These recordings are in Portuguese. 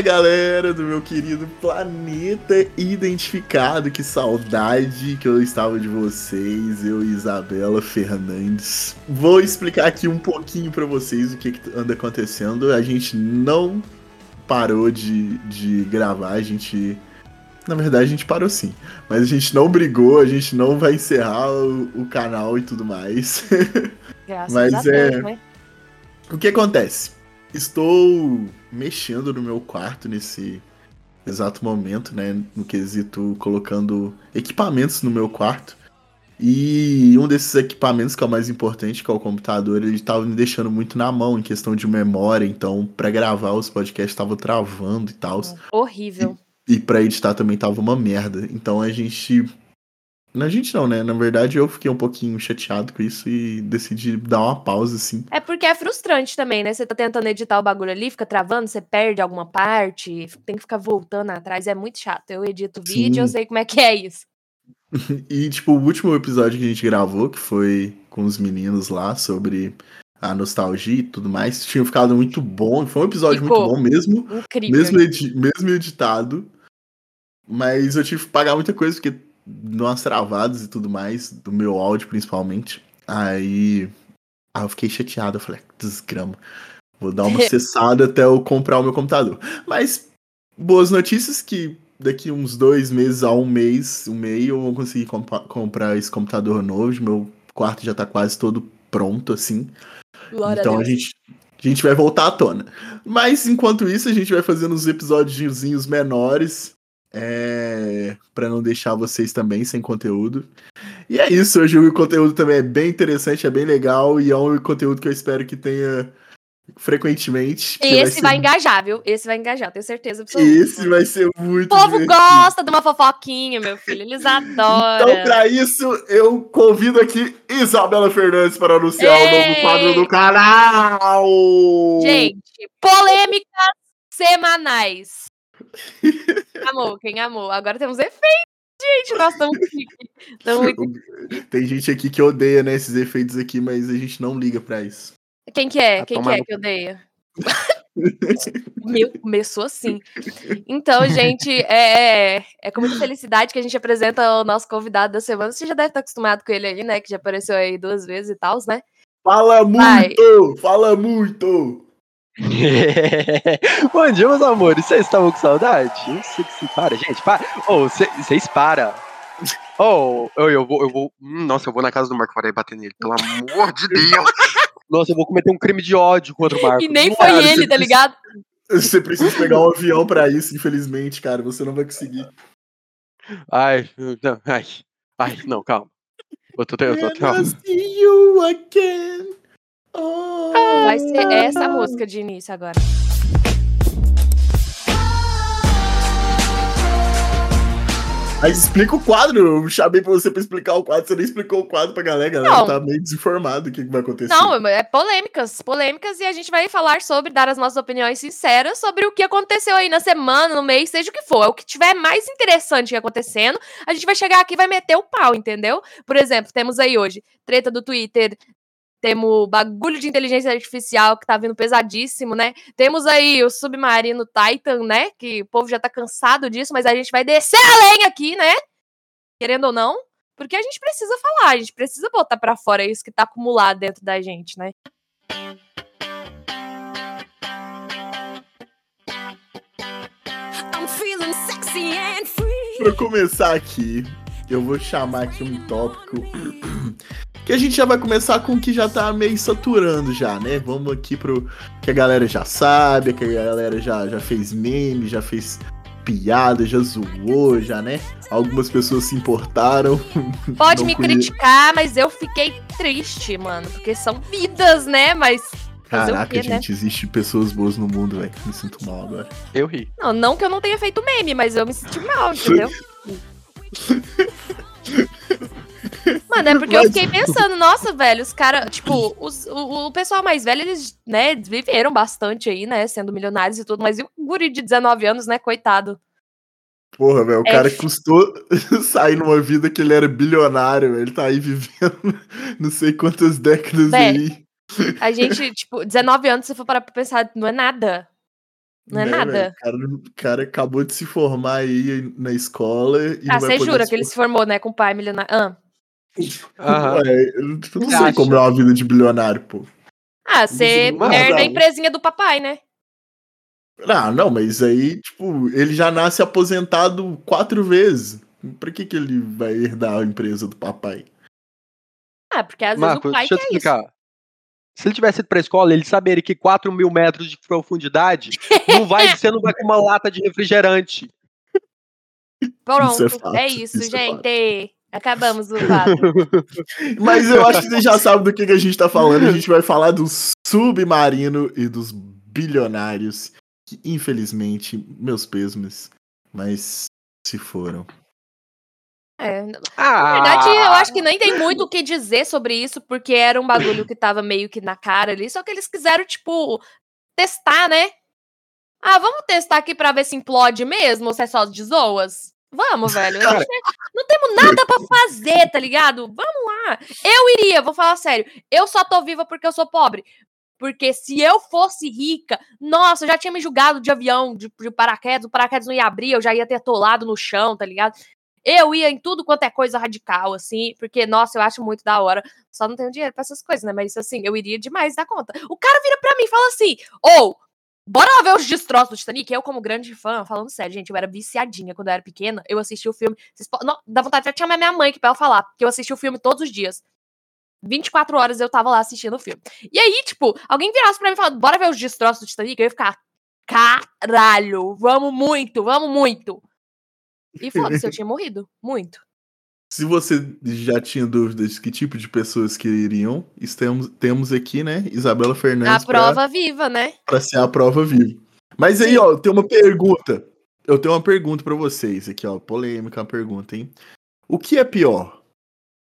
Fala galera do meu querido planeta identificado, que saudade que eu estava de vocês, eu e Isabela Fernandes. Vou explicar aqui um pouquinho para vocês o que, que, anda acontecendo. A gente não parou de, de gravar, a gente. Na verdade, a gente parou sim. Mas a gente não brigou, a gente não vai encerrar o, o canal e tudo mais. Graças mas a Deus, é. Né? O que acontece? Estou mexendo no meu quarto nesse exato momento, né? No quesito colocando equipamentos no meu quarto. E um desses equipamentos que é o mais importante, que é o computador, ele estava me deixando muito na mão em questão de memória. Então, para gravar os podcasts estava travando e tal. Horrível. E, e para editar também tava uma merda. Então a gente na gente não, né? Na verdade, eu fiquei um pouquinho chateado com isso e decidi dar uma pausa, assim. É porque é frustrante também, né? Você tá tentando editar o bagulho ali, fica travando, você perde alguma parte, tem que ficar voltando atrás, é muito chato. Eu edito vídeo, Sim. eu sei como é que é isso. e, tipo, o último episódio que a gente gravou, que foi com os meninos lá sobre a nostalgia e tudo mais, tinha ficado muito bom. Foi um episódio Ficou muito bom mesmo. Incrível. Mesmo, edi mesmo editado. Mas eu tive que pagar muita coisa, porque umas travadas e tudo mais, do meu áudio principalmente. Aí, aí eu fiquei chateado, eu falei, desgrama. Vou dar uma cessada até eu comprar o meu computador. Mas, boas notícias que daqui uns dois meses a um mês, um meio, eu vou conseguir comp comprar esse computador novo. Meu quarto já tá quase todo pronto, assim. Glória então a, a gente, a gente vai voltar à tona. Mas enquanto isso, a gente vai fazendo uns episódios menores é, para não deixar vocês também sem conteúdo. E é isso, hoje o conteúdo também é bem interessante, é bem legal e é um conteúdo que eu espero que tenha frequentemente. E esse vai, ser... vai, engajar, viu? Esse vai engajar, tenho certeza absoluta. Esse vai ser muito. O povo divertido. gosta de uma fofoquinha, meu filho, eles adoram. Então, para isso, eu convido aqui Isabela Fernandes para anunciar Ei! o novo quadro do canal. Gente, polêmicas semanais. Amou, quem amou. Agora temos efeitos, gente. Nós estamos muito... Tem gente aqui que odeia, né, esses efeitos aqui, mas a gente não liga pra isso. Quem que é? Quem que é que odeia? Meu, começou assim. Então, gente, é, é, é com muita felicidade que a gente apresenta o nosso convidado da semana. Você já deve estar acostumado com ele aí, né? Que já apareceu aí duas vezes e tal, né? Fala muito! Vai. Fala muito! Bom dia, meus amores. Vocês estavam com saudade? Eu sei que se para, gente. Para. Oh, vocês para. Oh, eu, eu vou, eu vou. Hum, nossa, eu vou na casa do Marco para bater nele, pelo amor de Deus. Nossa, eu vou cometer um crime de ódio contra o Marco. E nem foi cara, ele, tá ligado? Você precisa pegar um avião pra isso, infelizmente, cara. Você não vai conseguir. Ai, não, ai, ai, não, calma. Eu tô, eu tô, eu Vai ser essa música de início agora. Mas explica o quadro. Eu chamei pra você pra explicar o quadro. Você nem explicou o quadro pra galera. A galera tá meio desinformado o que, que vai acontecer. Não, é polêmicas. Polêmicas e a gente vai falar sobre, dar as nossas opiniões sinceras sobre o que aconteceu aí na semana, no mês, seja o que for. É o que tiver mais interessante acontecendo, a gente vai chegar aqui e vai meter o pau, entendeu? Por exemplo, temos aí hoje treta do Twitter temos bagulho de inteligência artificial que tá vindo pesadíssimo, né? Temos aí o submarino Titan, né? Que o povo já tá cansado disso, mas a gente vai descer além aqui, né? Querendo ou não, porque a gente precisa falar, a gente precisa botar para fora isso que tá acumulado dentro da gente, né? Pra começar aqui, eu vou chamar aqui um tópico que a gente já vai começar com o que já tá meio saturando já, né? Vamos aqui pro que a galera já sabe, que a galera já, já fez meme, já fez piada, já zoou, já, né? Algumas pessoas se importaram. Pode me conhe... criticar, mas eu fiquei triste, mano, porque são vidas, né? Mas Caraca, quê, gente, né? existe pessoas boas no mundo, velho. Me sinto mal agora. Eu ri. Não, não que eu não tenha feito meme, mas eu me senti mal, entendeu? Mano, é porque Mas... eu fiquei pensando, nossa, velho, os caras, tipo, os, o, o pessoal mais velho, eles, né, viveram bastante aí, né, sendo milionários e tudo, mas e o guri de 19 anos, né, coitado? Porra, velho, o é. cara custou sair numa vida que ele era bilionário, ele tá aí vivendo não sei quantas décadas aí. A gente, tipo, 19 anos, se for parar pra pensar, não é nada. Não é né, nada. O cara, cara, acabou de se formar aí na escola. E ah, você jura que ele se formou, né, com o pai milionário? Ah. Ué, eu não sei como é uma vida de bilionário, pô. Ah, você herda a empresinha do papai, né? Ah, não, mas aí, tipo, ele já nasce aposentado quatro vezes. Pra que, que ele vai herdar a empresa do papai? Ah, porque às Marco, vezes o pai deixa eu explicar. Isso. Se ele tivesse ido pra escola, ele saberia que 4 mil metros de profundidade não vai, você não vai com uma lata de refrigerante. Pronto, isso é, fato, é, isso, isso gente. É Acabamos o quadro. Mas eu acho que você já sabe do que, que a gente tá falando. A gente vai falar do submarino e dos bilionários que, infelizmente, meus pêsames, mas se foram. É, ah. Na verdade, eu acho que nem tem muito o que dizer sobre isso, porque era um bagulho que tava meio que na cara ali, só que eles quiseram, tipo, testar, né? Ah, vamos testar aqui pra ver se implode mesmo ou se é só de zoas? Vamos, velho. Cara... Não temos nada para fazer, tá ligado? Vamos lá. Eu iria, vou falar sério. Eu só tô viva porque eu sou pobre. Porque se eu fosse rica, nossa, eu já tinha me julgado de avião, de, de paraquedas, o paraquedas não ia abrir, eu já ia ter atolado no chão, tá ligado? Eu ia em tudo quanto é coisa radical, assim, porque, nossa, eu acho muito da hora. Só não tenho dinheiro pra essas coisas, né? Mas, assim, eu iria demais da conta. O cara vira pra mim e fala assim: ou, oh, bora lá ver os destroços do Titanic. Eu, como grande fã, falando sério, gente, eu era viciadinha quando eu era pequena. Eu assisti o filme. Vocês, não, dá vontade de chamar minha mãe aqui pra ela falar, porque eu assisti o filme todos os dias. 24 horas eu tava lá assistindo o filme. E aí, tipo, alguém virasse pra mim e falasse, bora ver os destroços do Titanic, eu ia ficar, caralho, vamos muito, vamos muito. E foda-se, eu tinha morrido. Muito. Se você já tinha dúvidas de que tipo de pessoas que iriam, temos, temos aqui, né, Isabela Fernandes. A prova pra, viva, né? Pra ser a prova viva. Mas aí, Sim. ó, tem uma pergunta. Eu tenho uma pergunta para vocês aqui, ó. Polêmica, uma pergunta, hein? O que é pior?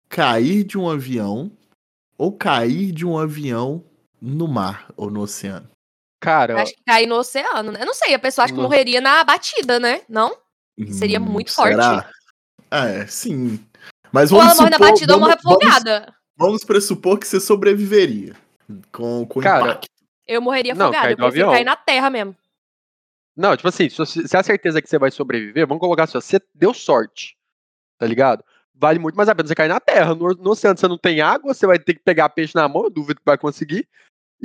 Cair de um avião ou cair de um avião no mar ou no oceano? Cara. Acho que cair no oceano, né? Eu não sei, a pessoa acha que morreria na batida, né? Não? Seria hum, muito será? forte. É, sim. Mas vamos ou ela morre na batida ou morre afogada. Vamos, vamos pressupor que você sobreviveria. Com, com Cara, impacto. Eu morreria afogada. Eu prefiro cair na terra mesmo. Não, tipo assim, se você a certeza que você vai sobreviver, vamos colocar assim, você deu sorte. Tá ligado? Vale muito mais a pena você cair na terra. No, no oceano você não tem água, você vai ter que pegar peixe na mão, eu duvido que vai conseguir.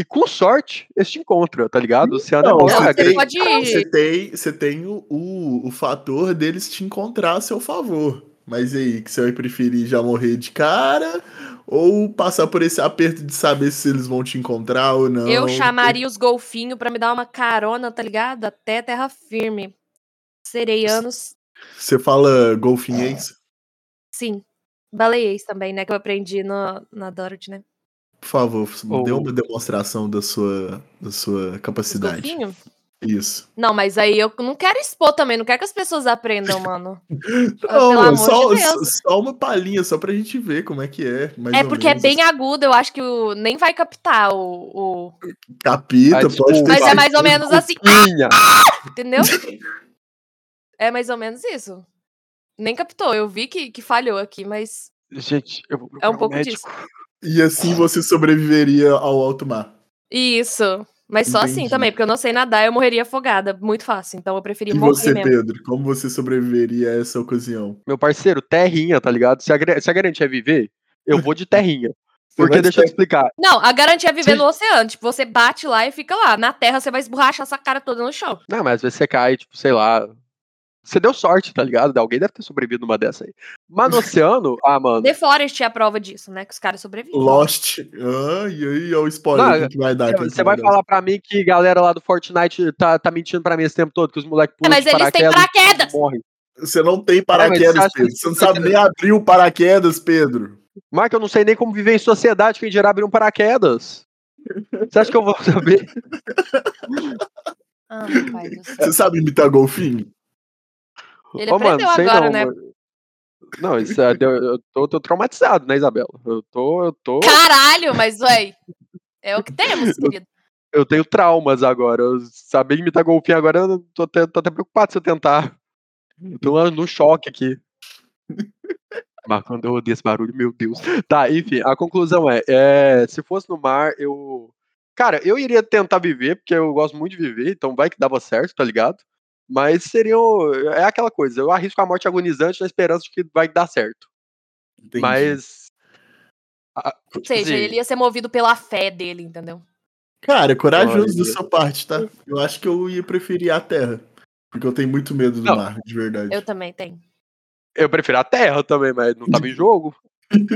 E com sorte, esse te encontra, tá ligado? O oceano é não, é você, tem, pode... você tem, você tem o, o, o fator deles te encontrar a seu favor. Mas aí, que você vai preferir já morrer de cara ou passar por esse aperto de saber se eles vão te encontrar ou não? Eu chamaria os golfinhos para me dar uma carona, tá ligado? Até terra firme. Sereianos. Você fala golfinhês? Sim. Baleiês também, né? Que eu aprendi no, na Dorothy, né? Por favor, oh. dê uma demonstração da sua, da sua capacidade. Isso. Não, mas aí eu não quero expor também, não quero que as pessoas aprendam, mano. não, só, de só uma palhinha, só pra gente ver como é que é. é porque é bem agudo, eu acho que o, nem vai captar o. o... Capita, pode ter. Mas é mais ou menos assim. entendeu? É mais ou menos isso. Nem captou, eu vi que, que falhou aqui, mas. Gente, eu vou É um pouco médico. disso. E assim você sobreviveria ao alto mar. Isso. Mas só assim também, porque eu não sei nadar, eu morreria afogada. Muito fácil. Então eu preferi e morrer você, mesmo. Pedro, como você sobreviveria a essa ocasião? Meu parceiro, terrinha, tá ligado? Se a, se a garantia é viver, eu vou de terrinha. Porque deixa eu te explicar. Não, a garantia é viver Sim. no oceano. Tipo, você bate lá e fica lá. Na terra você vai esborrachar essa cara toda no chão. Não, mas às vezes você cai, tipo, sei lá, você deu sorte, tá ligado? Alguém deve ter sobrevivido numa dessa aí. Mas no oceano, ah, mano. The Forest é a prova disso, né? Que os caras sobrevivem. Lost. Ah, e aí é o spoiler Não, que vai dar. Você vai, falar pra mim que galera lá do Fortnite tá, tá mentindo pra mim esse tempo todo, que os moleques pulam. É, mas eles têm paraquedas! Morrem. Você não tem paraquedas, é, você Pedro. Você não sabe nem abrir o paraquedas, Pedro. Marco, eu não sei nem como viver em sociedade, quem dirá abrir um paraquedas. Você acha que eu vou saber? Ah, você sabe imitar golfinho? Ele Ô, aprendeu mano, agora, não, né? Mano. Não, isso é, eu tô, tô, traumatizado, né, Isabela? Eu tô, eu tô. Caralho, mas ué, é o que temos, querido. Eu tenho traumas agora. Eu saber imitar golfinho agora, eu tô até, tô até preocupado se eu tentar. Eu tô no choque aqui. Mas quando eu odeio esse barulho, meu Deus. Tá, enfim, a conclusão é, é, se fosse no mar, eu cara, eu iria tentar viver, porque eu gosto muito de viver, então vai que dava certo, tá ligado? Mas seria. É aquela coisa, eu arrisco a morte agonizante na esperança de que vai dar certo. Entendi. Mas. Ou seja, assim, ele ia ser movido pela fé dele, entendeu? Cara, corajoso da sua parte, tá? Eu acho que eu ia preferir a terra. Porque eu tenho muito medo do não, mar, de verdade. Eu também tenho. Eu prefiro a terra também, mas não tava em jogo.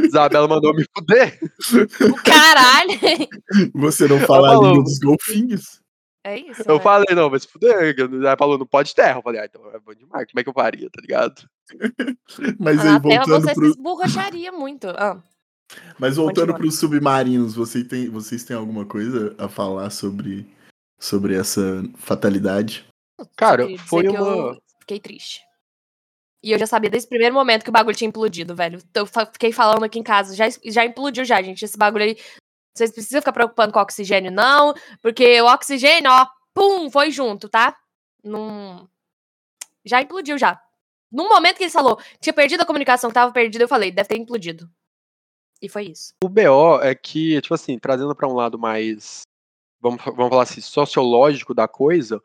Isabela mandou me fuder. Caralho! Você não fala a língua dos golfinhos? É isso. Eu né? falei, não, mas fuder. Ela falou, não pode terra. Eu falei, ah, então é bom demais. Como é que eu faria, tá ligado? mas ah, aí, na terra você pro... se esborracharia muito. Ah. Mas voltando para os submarinos, você tem, vocês têm alguma coisa a falar sobre, sobre essa fatalidade? Cara, foi uma. Eu fiquei triste. E eu já sabia desde o primeiro momento que o bagulho tinha implodido, velho. Eu fiquei falando aqui em casa, já, já implodiu já, gente. Esse bagulho aí. Vocês precisam ficar preocupando com oxigênio, não. Porque o oxigênio, ó, pum, foi junto, tá? Num... Já implodiu já. No momento que ele falou, tinha perdido a comunicação, que tava perdida, eu falei, deve ter implodido. E foi isso. O BO é que, tipo assim, trazendo para um lado mais, vamos, vamos falar assim, sociológico da coisa,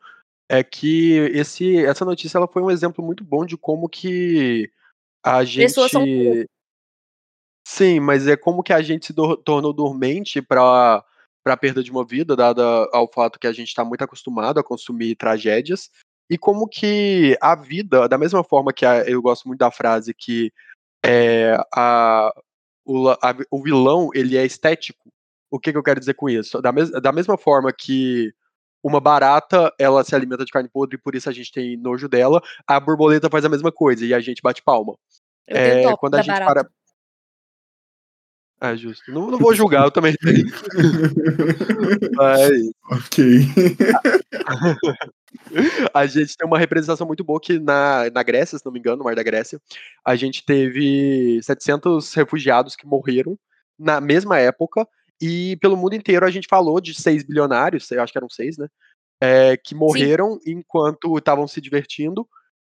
é que esse, essa notícia ela foi um exemplo muito bom de como que a gente. Pessoas são... Sim, mas é como que a gente se do, tornou dormente para para a perda de uma vida, dada ao fato que a gente está muito acostumado a consumir tragédias, e como que a vida, da mesma forma que a, eu gosto muito da frase que é, a, o, a, o vilão ele é estético. O que, que eu quero dizer com isso? Da, mes, da mesma forma que uma barata, ela se alimenta de carne podre e por isso a gente tem nojo dela. A borboleta faz a mesma coisa e a gente bate palma. Eu é, quando a gente barata. para. Ah, justo. Não, não vou julgar, eu também tenho. Mas. Ok. a gente tem uma representação muito boa que na, na Grécia, se não me engano, no Mar da Grécia, a gente teve 700 refugiados que morreram na mesma época e pelo mundo inteiro a gente falou de seis bilionários, eu acho que eram seis, né? É, que morreram Sim. enquanto estavam se divertindo.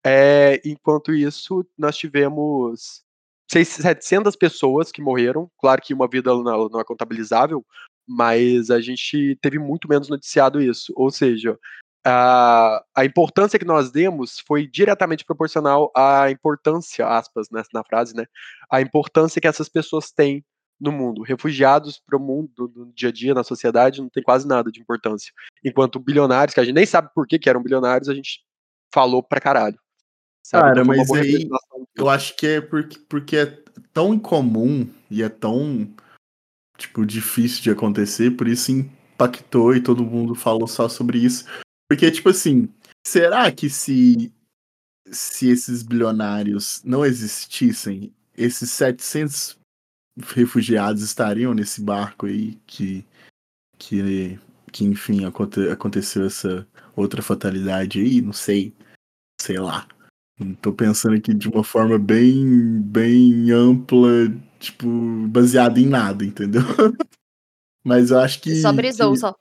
É, enquanto isso, nós tivemos 700 pessoas que morreram. Claro que uma vida não, não é contabilizável, mas a gente teve muito menos noticiado isso. Ou seja, a, a importância que nós demos foi diretamente proporcional à importância, aspas, né, na frase, né? A importância que essas pessoas têm no mundo. Refugiados para o mundo, no dia a dia, na sociedade, não tem quase nada de importância. Enquanto bilionários, que a gente nem sabe por que, que eram bilionários, a gente falou pra caralho. Sabe? Cara, então, mas aí eu acho que é porque, porque é tão incomum e é tão tipo difícil de acontecer, por isso impactou e todo mundo falou só sobre isso. Porque, tipo assim, será que se, se esses bilionários não existissem, esses 700 refugiados estariam nesse barco aí que, que, que enfim, aconte, aconteceu essa outra fatalidade aí, não sei, sei lá. Tô pensando aqui de uma forma bem, bem ampla, tipo, baseada em nada, entendeu? Mas eu acho que. Só brisou, que, só.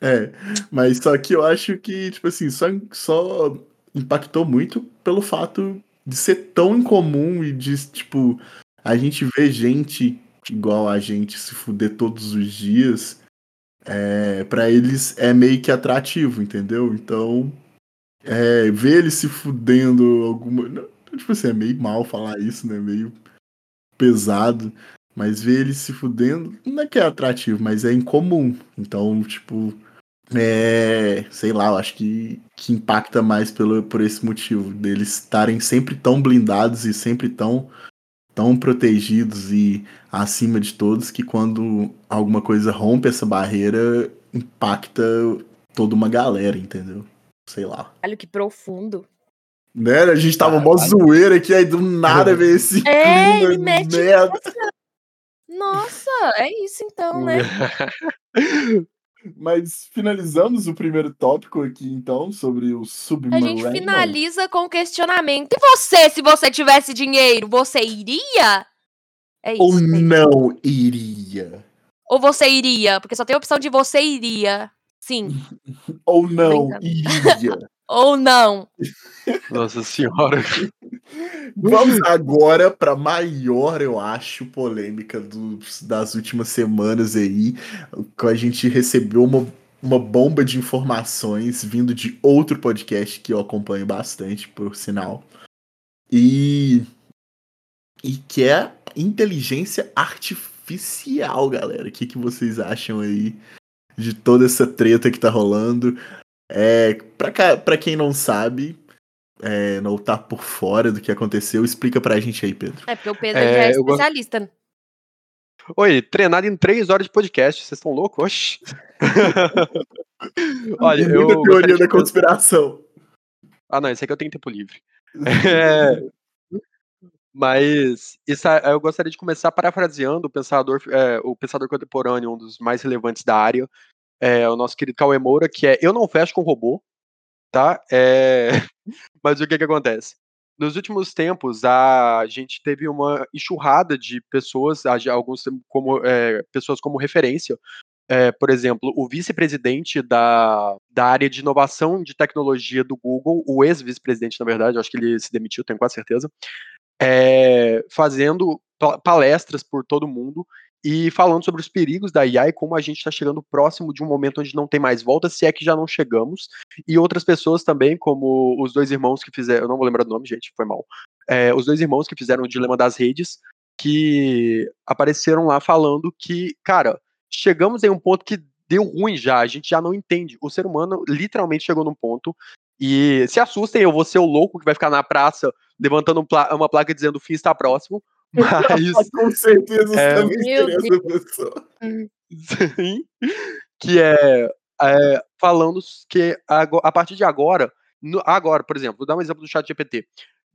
É, mas só que eu acho que, tipo assim, só, só impactou muito pelo fato de ser tão incomum e de, tipo, a gente vê gente igual a gente se fuder todos os dias, é, para eles é meio que atrativo, entendeu? Então, é, ver eles se fudendo alguma. Tipo assim, é meio mal falar isso, né? Meio pesado. Mas ver eles se fudendo não é que é atrativo, mas é incomum. Então, tipo, é. Sei lá, eu acho que, que impacta mais pelo, por esse motivo. Deles estarem sempre tão blindados e sempre tão tão protegidos e acima de todos que quando alguma coisa rompe essa barreira, impacta toda uma galera, entendeu? Sei lá. Olha que profundo. Né? A gente tava mó zoeira aqui, aí do nada veio esse é, clima ele mete merda. Nossa, é isso então, né? Mas finalizamos o primeiro tópico aqui, então, sobre o submarino. A gente finaliza com o questionamento. E você, se você tivesse dinheiro, você iria? É isso. Ou não iria? Ou você iria? Porque só tem a opção de você iria. Sim. Ou não iria. Ou não. Nossa senhora. Vamos agora para maior, eu acho, polêmica dos, das últimas semanas aí, que a gente recebeu uma, uma bomba de informações vindo de outro podcast que eu acompanho bastante, por sinal. E e que é inteligência artificial, galera. O que, que vocês acham aí de toda essa treta que tá rolando? É, pra, pra quem não sabe, é, não tá por fora do que aconteceu, explica pra gente aí, Pedro. É, porque o Pedro é, já é especialista. Oi, treinado em três horas de podcast, vocês estão loucos? Oxi. Olha, eu. teoria da conspiração. Ah, não, esse aqui eu tenho tempo livre. É... Mas isso, eu gostaria de começar parafraseando o pensador, é, o pensador contemporâneo, um dos mais relevantes da área, é, o nosso querido Cauê Moura, que é Eu não fecho com robô, tá? É... Mas o que que acontece? Nos últimos tempos, a gente teve uma enxurrada de pessoas, alguns como é, pessoas como referência. É, por exemplo, o vice-presidente da, da área de inovação de tecnologia do Google, o ex-vice-presidente, na verdade, acho que ele se demitiu, tenho quase certeza, é, fazendo palestras por todo mundo e falando sobre os perigos da IA e como a gente está chegando próximo de um momento onde não tem mais volta, se é que já não chegamos. E outras pessoas também, como os dois irmãos que fizeram, eu não vou lembrar do nome, gente, foi mal. É, os dois irmãos que fizeram o Dilema das Redes, que apareceram lá falando que, cara, chegamos em um ponto que deu ruim já, a gente já não entende. O ser humano literalmente chegou num ponto. E se assustem, eu vou ser o louco que vai ficar na praça levantando uma placa dizendo o fim está próximo. Mas. Com certeza é, essa pessoa. Sim. Que é, é, falando que a, a, partir de agora, no, agora, por exemplo, vou dar um exemplo do chat GPT.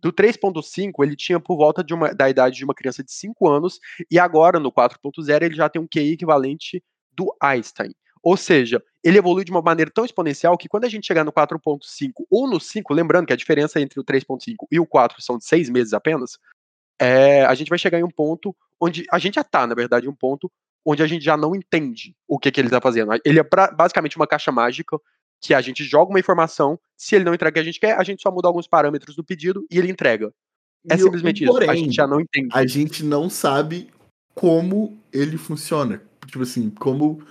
Do 3.5, ele tinha por volta de uma, da idade de uma criança de 5 anos, e agora no 4.0 ele já tem um QI equivalente do Einstein. Ou seja, ele evolui de uma maneira tão exponencial que quando a gente chegar no 4.5 ou no 5, lembrando que a diferença entre o 3.5 e o 4 são de 6 meses apenas, é, a gente vai chegar em um ponto onde a gente já tá, na verdade, um ponto onde a gente já não entende o que, que ele tá fazendo. Ele é pra, basicamente uma caixa mágica que a gente joga uma informação, se ele não entrega o que a gente quer, a gente só muda alguns parâmetros do pedido e ele entrega. É e simplesmente porém, isso. A gente já não entende. A gente não sabe como ele funciona. Tipo assim, como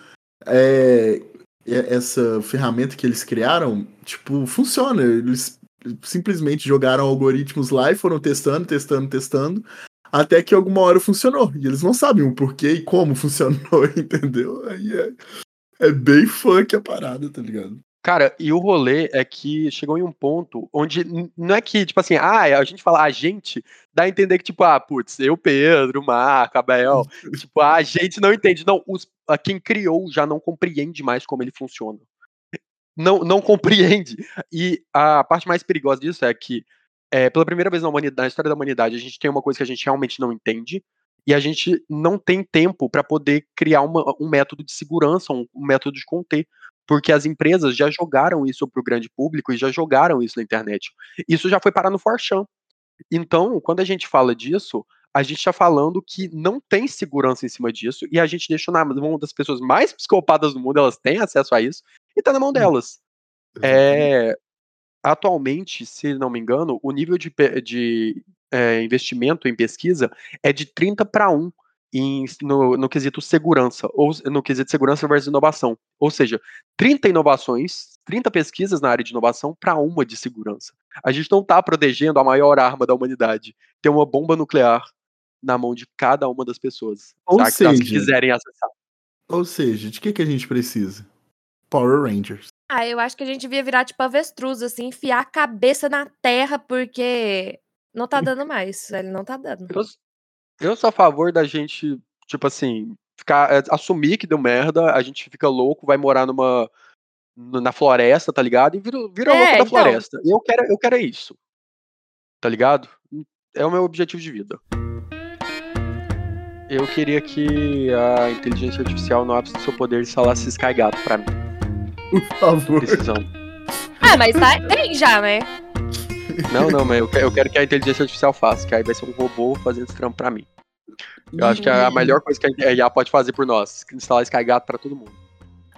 é, essa ferramenta que eles criaram, tipo, funciona. Eles simplesmente jogaram algoritmos lá e foram testando, testando, testando, até que alguma hora funcionou. E eles não sabem o porquê e como funcionou, entendeu? Aí é, é bem funk a parada, tá ligado? Cara, e o rolê é que chegou em um ponto onde não é que, tipo assim, ah, a gente fala a gente, dá a entender que, tipo, ah, putz, eu, Pedro, Marco, Abel, tipo, a gente não entende. Não, os, quem criou já não compreende mais como ele funciona não, não compreende. E a parte mais perigosa disso é que, é, pela primeira vez na, humanidade, na história da humanidade, a gente tem uma coisa que a gente realmente não entende, e a gente não tem tempo para poder criar uma, um método de segurança, um, um, método de conter. Porque as empresas já jogaram isso para o grande público e já jogaram isso na internet. Isso já foi parar no Forchan. Então, quando a gente fala disso, a gente está falando que não tem segurança em cima disso e a gente deixou na mão das pessoas mais psicopatas do mundo, elas têm acesso a isso, e tá na mão hum. delas. É, atualmente, se não me engano, o nível de, de é, investimento em pesquisa é de 30 para 1 em, no, no, quesito segurança, ou no quesito segurança versus inovação. Ou seja, 30 inovações, 30 pesquisas na área de inovação para uma de segurança. A gente não está protegendo a maior arma da humanidade, ter uma bomba nuclear na mão de cada uma das pessoas. Ou tá? seja, que quiserem acessar. Ou seja, de que, que a gente precisa? Power Rangers. Ah, eu acho que a gente devia virar tipo avestruz, assim, enfiar a cabeça na terra, porque não tá dando mais, velho, não tá dando. Eu, sou a favor da gente, tipo assim, ficar, é, assumir que deu merda, a gente fica louco, vai morar numa na floresta, tá ligado? E vira, vira é, louco da então... floresta. Eu quero, eu quero é isso. Tá ligado? É o meu objetivo de vida. Eu queria que a inteligência artificial no ápice do seu poder instalasse Sky Gato pra mim. Por favor. Precisão. Ah, mas tá, tem já, né? Não, não, mas eu quero que a inteligência artificial faça, que aí vai ser um robô fazendo esse trampo pra mim. Eu acho que é a melhor coisa que a IA pode fazer por nós, instalar esse gato pra todo mundo.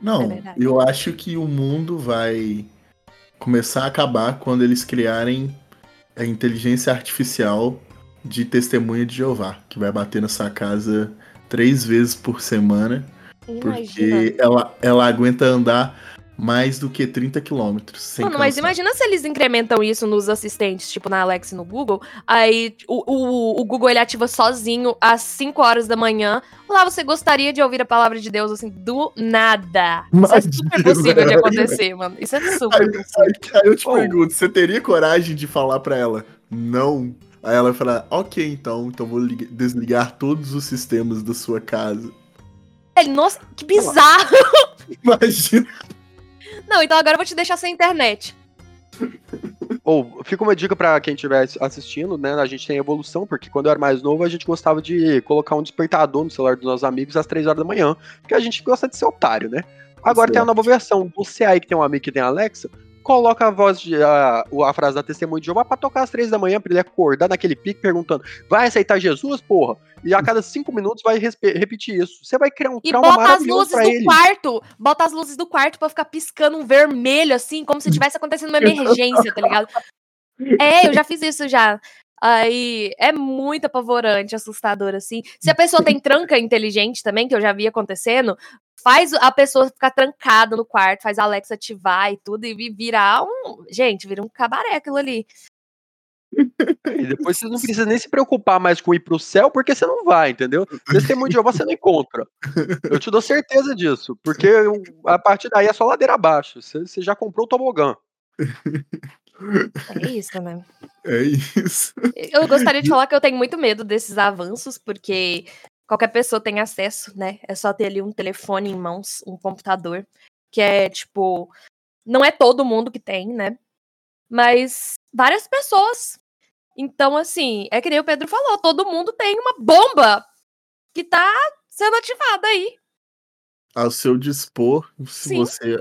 Não, é eu acho que o mundo vai começar a acabar quando eles criarem a inteligência artificial de testemunha de Jeová, que vai bater na sua casa três vezes por semana. Imagina. Porque ela, ela aguenta andar mais do que 30 quilômetros. Mano, mas imagina se eles incrementam isso nos assistentes, tipo na Alexa e no Google. Aí o, o, o Google ele ativa sozinho às 5 horas da manhã. Lá você gostaria de ouvir a palavra de Deus assim, do nada. Imagina, isso é super possível de acontecer, mano. Isso é super aí, possível. Aí, aí eu te oh. pergunto, você teria coragem de falar pra ela, não? Aí ela vai falar, ok, então, então vou desligar todos os sistemas da sua casa. Nossa, que bizarro! Imagina. Não, então agora eu vou te deixar sem internet. Ou, oh, fica uma dica para quem estiver assistindo, né? A gente tem evolução, porque quando eu era mais novo, a gente gostava de colocar um despertador no celular dos nossos amigos às 3 horas da manhã, porque a gente gosta de ser otário, né? Agora Sim. tem a nova versão. Você aí que tem um amigo que tem Alexa, coloca a voz de a, a frase da testemunha de Jeová pra tocar às três da manhã, pra ele acordar naquele pique perguntando: vai aceitar Jesus, porra? E a cada cinco minutos vai repetir isso. Você vai criar um e trauma bota as luzes do ele. quarto, bota as luzes do quarto pra ficar piscando um vermelho, assim, como se tivesse acontecendo uma emergência, tá ligado? É, eu já fiz isso já. Aí é muito apavorante, assustador, assim. Se a pessoa tem tranca inteligente também, que eu já vi acontecendo, faz a pessoa ficar trancada no quarto, faz a Alexa ativar e tudo, e virar um. Gente, vira um cabaré aquilo ali. E depois você não precisa nem se preocupar mais com ir pro céu, porque você não vai, entendeu? Testemunho de Jeová você não encontra. Eu te dou certeza disso, porque a partir daí é só ladeira abaixo. Você, você já comprou o tobogã. É isso, né? É isso. Eu gostaria de falar que eu tenho muito medo desses avanços, porque qualquer pessoa tem acesso, né? É só ter ali um telefone em mãos, um computador, que é tipo. Não é todo mundo que tem, né? Mas várias pessoas. Então, assim, é que nem o Pedro falou, todo mundo tem uma bomba que tá sendo ativada aí. Ao seu dispor, se Sim. você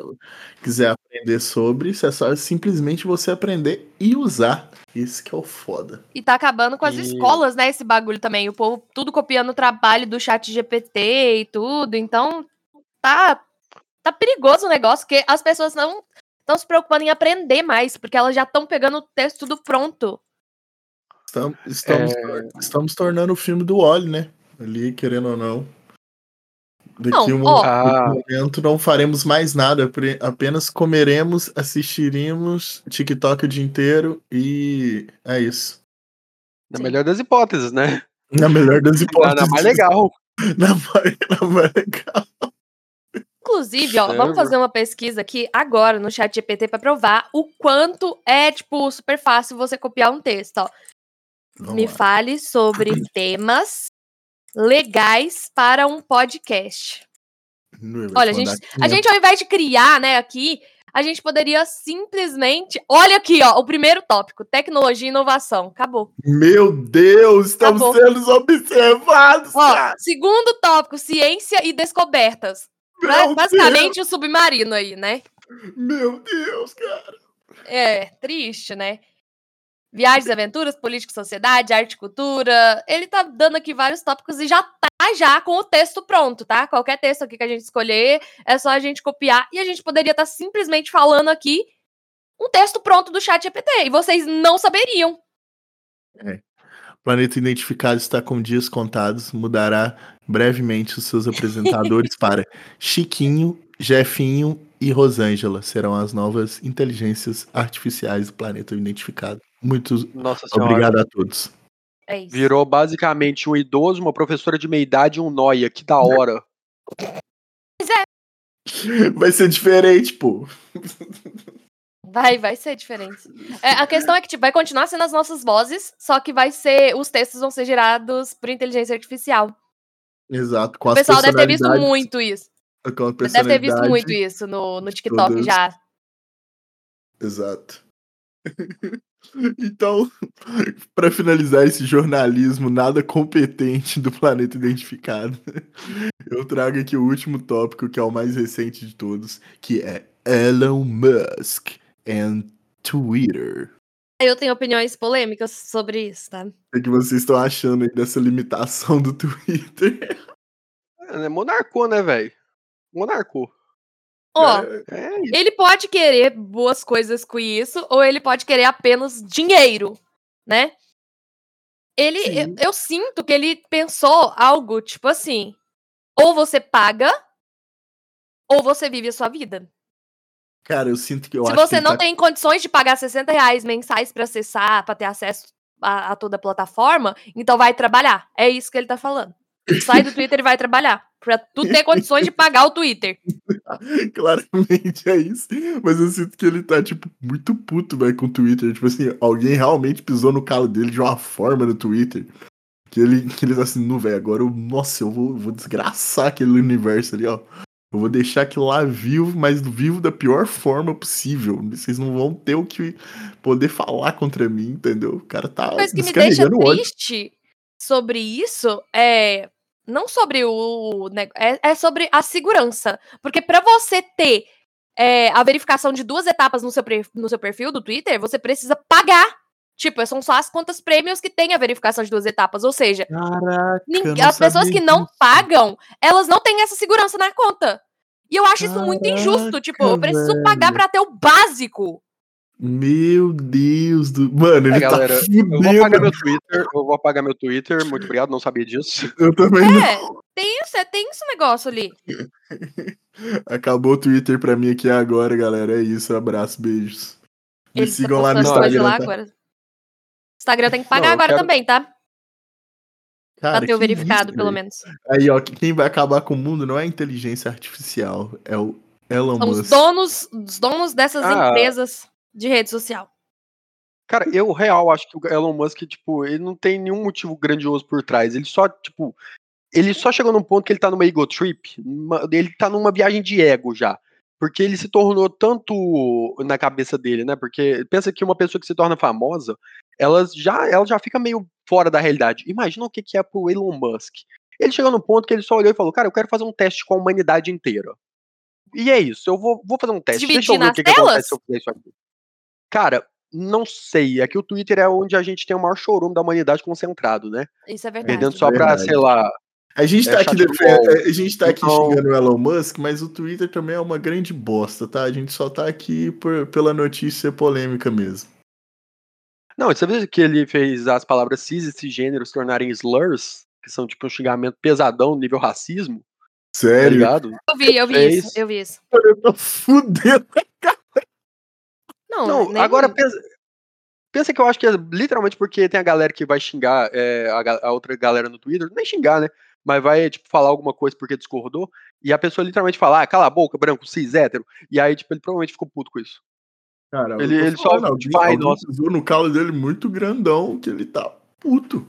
quiser aprender sobre, isso é só simplesmente você aprender e usar. Isso que é o foda. E tá acabando com as e... escolas, né? Esse bagulho também. O povo tudo copiando o trabalho do chat GPT e tudo. Então, tá, tá perigoso o negócio, porque as pessoas não estão se preocupando em aprender mais, porque elas já estão pegando o texto tudo pronto. Estamos, estamos, é... estamos tornando o filme do Oli, né? Ali, querendo ou não. Daqui não, um oh. momento não faremos mais nada, apenas comeremos, assistiremos TikTok o dia inteiro e é isso. Na melhor das hipóteses, né? Na melhor das hipóteses. Na mais legal. Na mais, na mais legal. Inclusive, ó, vamos fazer uma pesquisa aqui agora no chat GPT para provar o quanto é, tipo, super fácil você copiar um texto, ó. Vamos Me lá. fale sobre temas legais para um podcast. Olha, a gente, a gente, ao invés de criar, né, aqui, a gente poderia simplesmente. Olha aqui, ó, o primeiro tópico: tecnologia e inovação. Acabou. Meu Deus, estamos Acabou. sendo observados. Ó, segundo tópico: ciência e descobertas. Meu Basicamente Deus. o submarino aí, né? Meu Deus, cara. É, triste, né? Viagens, aventuras, política, sociedade, arte, cultura. Ele tá dando aqui vários tópicos e já tá já com o texto pronto, tá? Qualquer texto aqui que a gente escolher, é só a gente copiar e a gente poderia estar tá simplesmente falando aqui um texto pronto do chat GPT e vocês não saberiam. É. Planeta Identificado está com dias contados, mudará brevemente os seus apresentadores para Chiquinho, Jefinho e Rosângela. Serão as novas inteligências artificiais do Planeta Identificado. Muito Nossa obrigado a todos. É Virou basicamente um idoso, uma professora de meia idade e um noia. Que da hora. Pois é. Vai ser diferente, pô. Vai, vai ser diferente. É, a questão é que tipo, vai continuar sendo as nossas vozes, só que vai ser. Os textos vão ser gerados por inteligência artificial. Exato. o pessoal deve ter visto muito isso. Deve ter visto muito isso no, no TikTok todas. já. Exato. Então, para finalizar esse jornalismo nada competente do planeta identificado, eu trago aqui o último tópico, que é o mais recente de todos, que é Elon Musk and Twitter. Eu tenho opiniões polêmicas sobre isso, tá? O que vocês estão achando aí dessa limitação do Twitter? É, monarcou, né, velho? Monarcou. Ó, é, é ele pode querer boas coisas com isso, ou ele pode querer apenas dinheiro. né? Ele, eu, eu, sinto que ele pensou algo tipo assim: ou você paga, ou você vive a sua vida. Cara, eu sinto que eu Se você não tá... tem condições de pagar 60 reais mensais para acessar, para ter acesso a, a, toda a plataforma, então vai trabalhar. É isso que ele tá falando. Sai do Twitter e vai trabalhar. Pra tu ter condições de pagar o Twitter. Claramente é isso. Mas eu sinto que ele tá, tipo, muito puto, velho, com o Twitter. Tipo assim, alguém realmente pisou no calo dele de uma forma no Twitter. Que ele, que ele tá assim, no velho, agora eu, nossa, eu vou, vou desgraçar aquele universo ali, ó. Eu vou deixar aquilo lá vivo, mas vivo da pior forma possível. Vocês não vão ter o que poder falar contra mim, entendeu? O cara tá. Mas que me deixa triste sobre isso é. Não sobre o. É, é sobre a segurança. Porque para você ter é, a verificação de duas etapas no seu, no seu perfil do Twitter, você precisa pagar. Tipo, são só as contas prêmios que têm a verificação de duas etapas. Ou seja, Caraca, as pessoas que não pagam, elas não têm essa segurança na conta. E eu acho Caraca, isso muito injusto. Tipo, eu preciso velho. pagar pra ter o básico. Meu Deus do. Mano, ele é, tá galera, eu vou apagar meu Twitter. Eu vou apagar meu Twitter. Muito obrigado, não sabia disso. Eu também é, não. Tem isso, é, tem esse negócio ali. Acabou o Twitter pra mim aqui agora, galera. É isso. Abraço, beijos. Me Eles sigam lá no Instagram. Lá tá? agora. Instagram tem que pagar não, agora quero... também, tá? Cara, pra ter o verificado, isso, pelo menos. Aí, ó, quem vai acabar com o mundo não é a inteligência artificial, é o Elon São Musk. Os donos, os donos dessas ah. empresas de rede social. Cara, eu real acho que o Elon Musk, tipo, ele não tem nenhum motivo grandioso por trás. Ele só, tipo, ele só chegou num ponto que ele tá numa ego trip, ele tá numa viagem de ego já. Porque ele se tornou tanto na cabeça dele, né? Porque pensa que uma pessoa que se torna famosa, ela já, ela já fica meio fora da realidade. Imagina o que, que é pro Elon Musk. Ele chegou no ponto que ele só olhou e falou: Cara, eu quero fazer um teste com a humanidade inteira. E é isso, eu vou, vou fazer um teste. Dividir Deixa eu ver o que, que acontece se eu fizer isso aqui. Cara, não sei. É que o Twitter é onde a gente tem o maior showroom da humanidade concentrado, né? Isso é verdade. Perdendo só pra, sei lá. A gente, é, tá aqui defend... a gente tá aqui então... xingando o Elon Musk, mas o Twitter também é uma grande bosta, tá? A gente só tá aqui por, pela notícia polêmica mesmo. Não, você viu que ele fez as palavras cis e cisgênero se tornarem slurs, que são tipo um xingamento pesadão, nível racismo? Sério? Tá eu vi, eu vi fez... isso, eu vi isso. Eu tô fudendo Não, Não nem... agora pensa, pensa que eu acho que é literalmente porque tem a galera que vai xingar é, a, a, outra galera no Twitter, nem xingar, né? Mas vai, tipo, falar alguma coisa porque discordou, e a pessoa literalmente fala, ah, cala a boca, branco, cis, hétero, e aí, tipo, ele provavelmente ficou puto com isso. Cara, ele, ele só não, vai, nossa. no calo dele muito grandão que ele tá puto.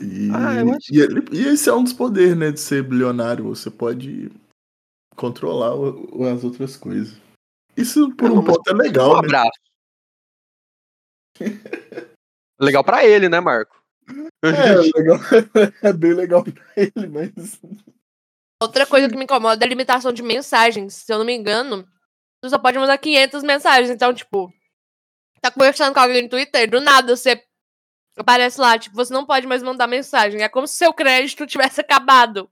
E, ah, e, ele, e, esse é um dos poderes, né, de ser bilionário. Você pode controlar o, as outras coisas. Isso por um ponto é legal. Um né? abraço. legal para ele, né, Marco? É, legal. é bem legal pra ele, mas. Outra coisa que me incomoda é a limitação de mensagens. Se eu não me engano, tu só pode mandar 500 mensagens. Então, tipo, tá conversando com alguém no Twitter, do nada você aparece lá, tipo, você não pode mais mandar mensagem. É como se seu crédito tivesse acabado.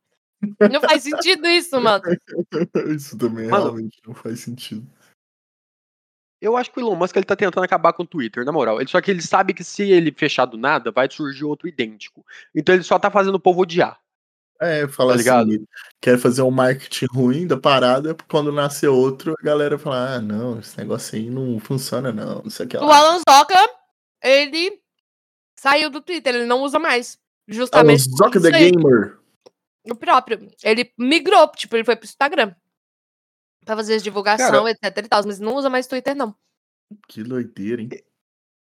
Não faz sentido isso, mano. Isso também mano, realmente não faz sentido. Eu acho que o Elon Musk ele tá tentando acabar com o Twitter, na moral. Ele, só que ele sabe que se ele fechar do nada, vai surgir outro idêntico. Então ele só tá fazendo o povo odiar. É, fala tá assim, quer fazer um marketing ruim da parada, quando nascer outro, a galera fala, ah, não, esse negócio aí não funciona não, não sei o que lá. O Alan Zoka, ele saiu do Twitter, ele não usa mais. Justamente. Alan Zoka The Gamer. O próprio. Ele migrou, tipo, ele foi pro Instagram. Pra fazer divulgação, Cara, etc e tal, mas não usa mais Twitter, não. Que doideira, hein?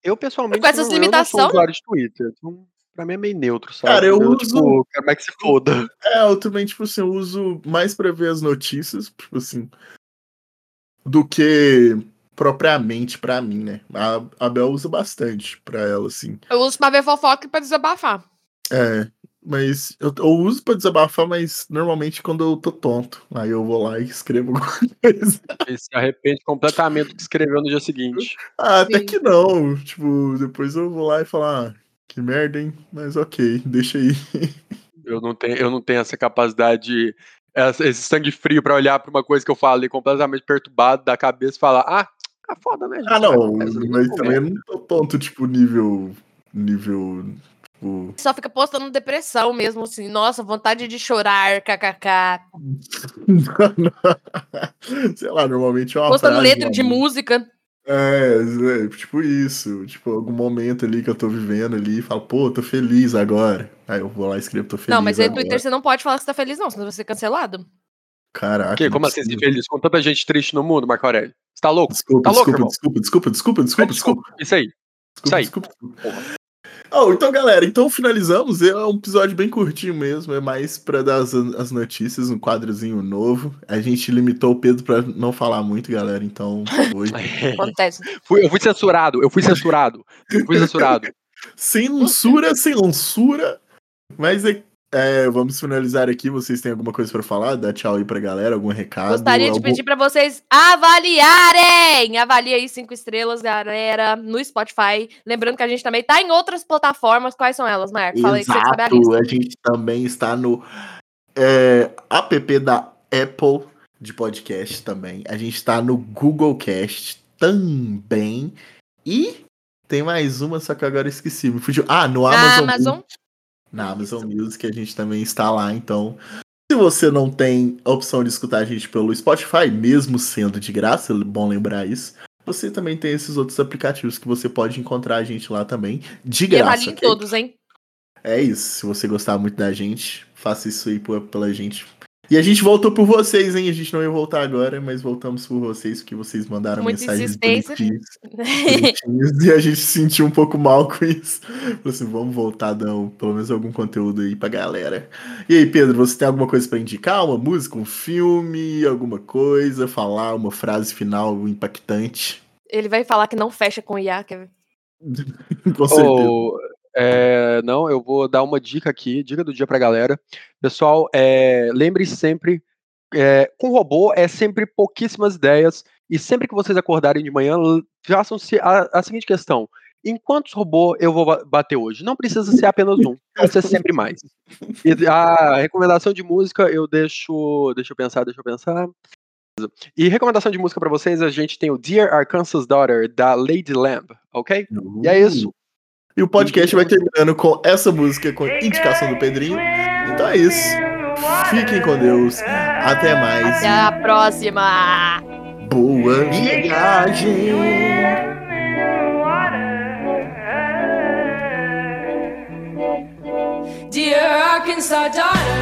Eu, pessoalmente, com essas não, limitações... eu não sou usuário de Twitter, então pra mim é meio neutro, sabe? Cara, eu, eu uso. Tipo, como é que se foda. É, eu também, tipo assim, eu uso mais pra ver as notícias, tipo assim. Do que propriamente pra mim, né? A, a Bel usa bastante pra ela, assim. Eu uso pra ver fofoca e pra desabafar. É, mas eu, eu uso pra desabafar, mas normalmente quando eu tô tonto. Aí eu vou lá e escrevo alguma coisa. E se arrepende completamente do que escreveu no dia seguinte. Ah, até Sim. que não. Tipo, depois eu vou lá e falar. Ah, que merda, hein? Mas ok, deixa aí. Eu não tenho, eu não tenho essa capacidade, esse sangue frio para olhar para uma coisa que eu falei completamente perturbado da cabeça e falar: ah, Ah, foda, né? Ah, não, mas também eu não tô tonto, tipo, nível. nível. Tipo... Só fica postando depressão mesmo, assim. Nossa, vontade de chorar, kkk. Sei lá, normalmente é uma Postando letra de música. É, é, tipo isso. Tipo, algum momento ali que eu tô vivendo ali e falo, pô, tô feliz agora. Aí eu vou lá e escrevo, tô feliz. Não, mas aí no Twitter você não pode falar que você tá feliz, não, senão você vai ser cancelado. Caraca. Que? Como assim, ser feliz? Com tanta gente triste no mundo, Marco Aurélio. Você tá louco? Desculpa, tá desculpa, louco, desculpa, desculpa, desculpa, desculpa, desculpa, desculpa. Isso aí. Desculpa, Isso aí. desculpa, desculpa. Oh, então, galera, então finalizamos. É um episódio bem curtinho mesmo. É mais para dar as, as, notícias, um quadrozinho novo. A gente limitou o Pedro para não falar muito, galera. Então, hoje. Acontece. Fui, eu fui censurado, eu fui censurado. Eu fui censurado. sem censura, sem censura. Mas é é, vamos finalizar aqui. Vocês têm alguma coisa para falar? Dá tchau aí pra galera, algum recado? Gostaria algum... de pedir para vocês avaliarem! Avalie aí cinco estrelas, galera, no Spotify. Lembrando que a gente também tá em outras plataformas. Quais são elas, Marco? Fala aí que você sabe a lista. A gente também está no é, app da Apple de podcast também. A gente está no Google Cast também. E tem mais uma, só que agora esqueci. Me fugiu. Ah, no Amazon. Amazon na Amazon Music, a gente também está lá, então. Se você não tem a opção de escutar a gente pelo Spotify, mesmo sendo de graça, é bom lembrar isso, você também tem esses outros aplicativos que você pode encontrar a gente lá também, de graça. E okay? todos, hein? É isso. Se você gostar muito da gente, faça isso aí pela gente e a gente voltou por vocês, hein? A gente não ia voltar agora, mas voltamos por vocês, porque vocês mandaram Muita mensagens bonitinhas, bonitinhas, e a gente se sentiu um pouco mal com isso. Falei assim, vamos voltar, dar pelo menos algum conteúdo aí pra galera. E aí, Pedro, você tem alguma coisa para indicar? Uma música, um filme, alguma coisa? Falar uma frase final impactante? Ele vai falar que não fecha com o IA, quer ver? com certeza. Oh, é, não, eu vou dar uma dica aqui, dica do dia pra galera. Pessoal, é, lembre-se sempre, é, com robô é sempre pouquíssimas ideias, e sempre que vocês acordarem de manhã, façam-se a, a, seguinte questão: em quantos robôs eu vou bater hoje? Não precisa ser apenas um, pode ser sempre mais. E a recomendação de música eu deixo. Deixa eu pensar, deixa eu pensar. E recomendação de música para vocês, a gente tem o Dear Arkansas Daughter, da Lady Lamb, ok? Uh. E é isso. E o podcast vai terminando com essa música, com indicação do Pedrinho. Então é isso. Fiquem com Deus. Até mais. Até a próxima. Boa viagem. Dear Arkansas daughter.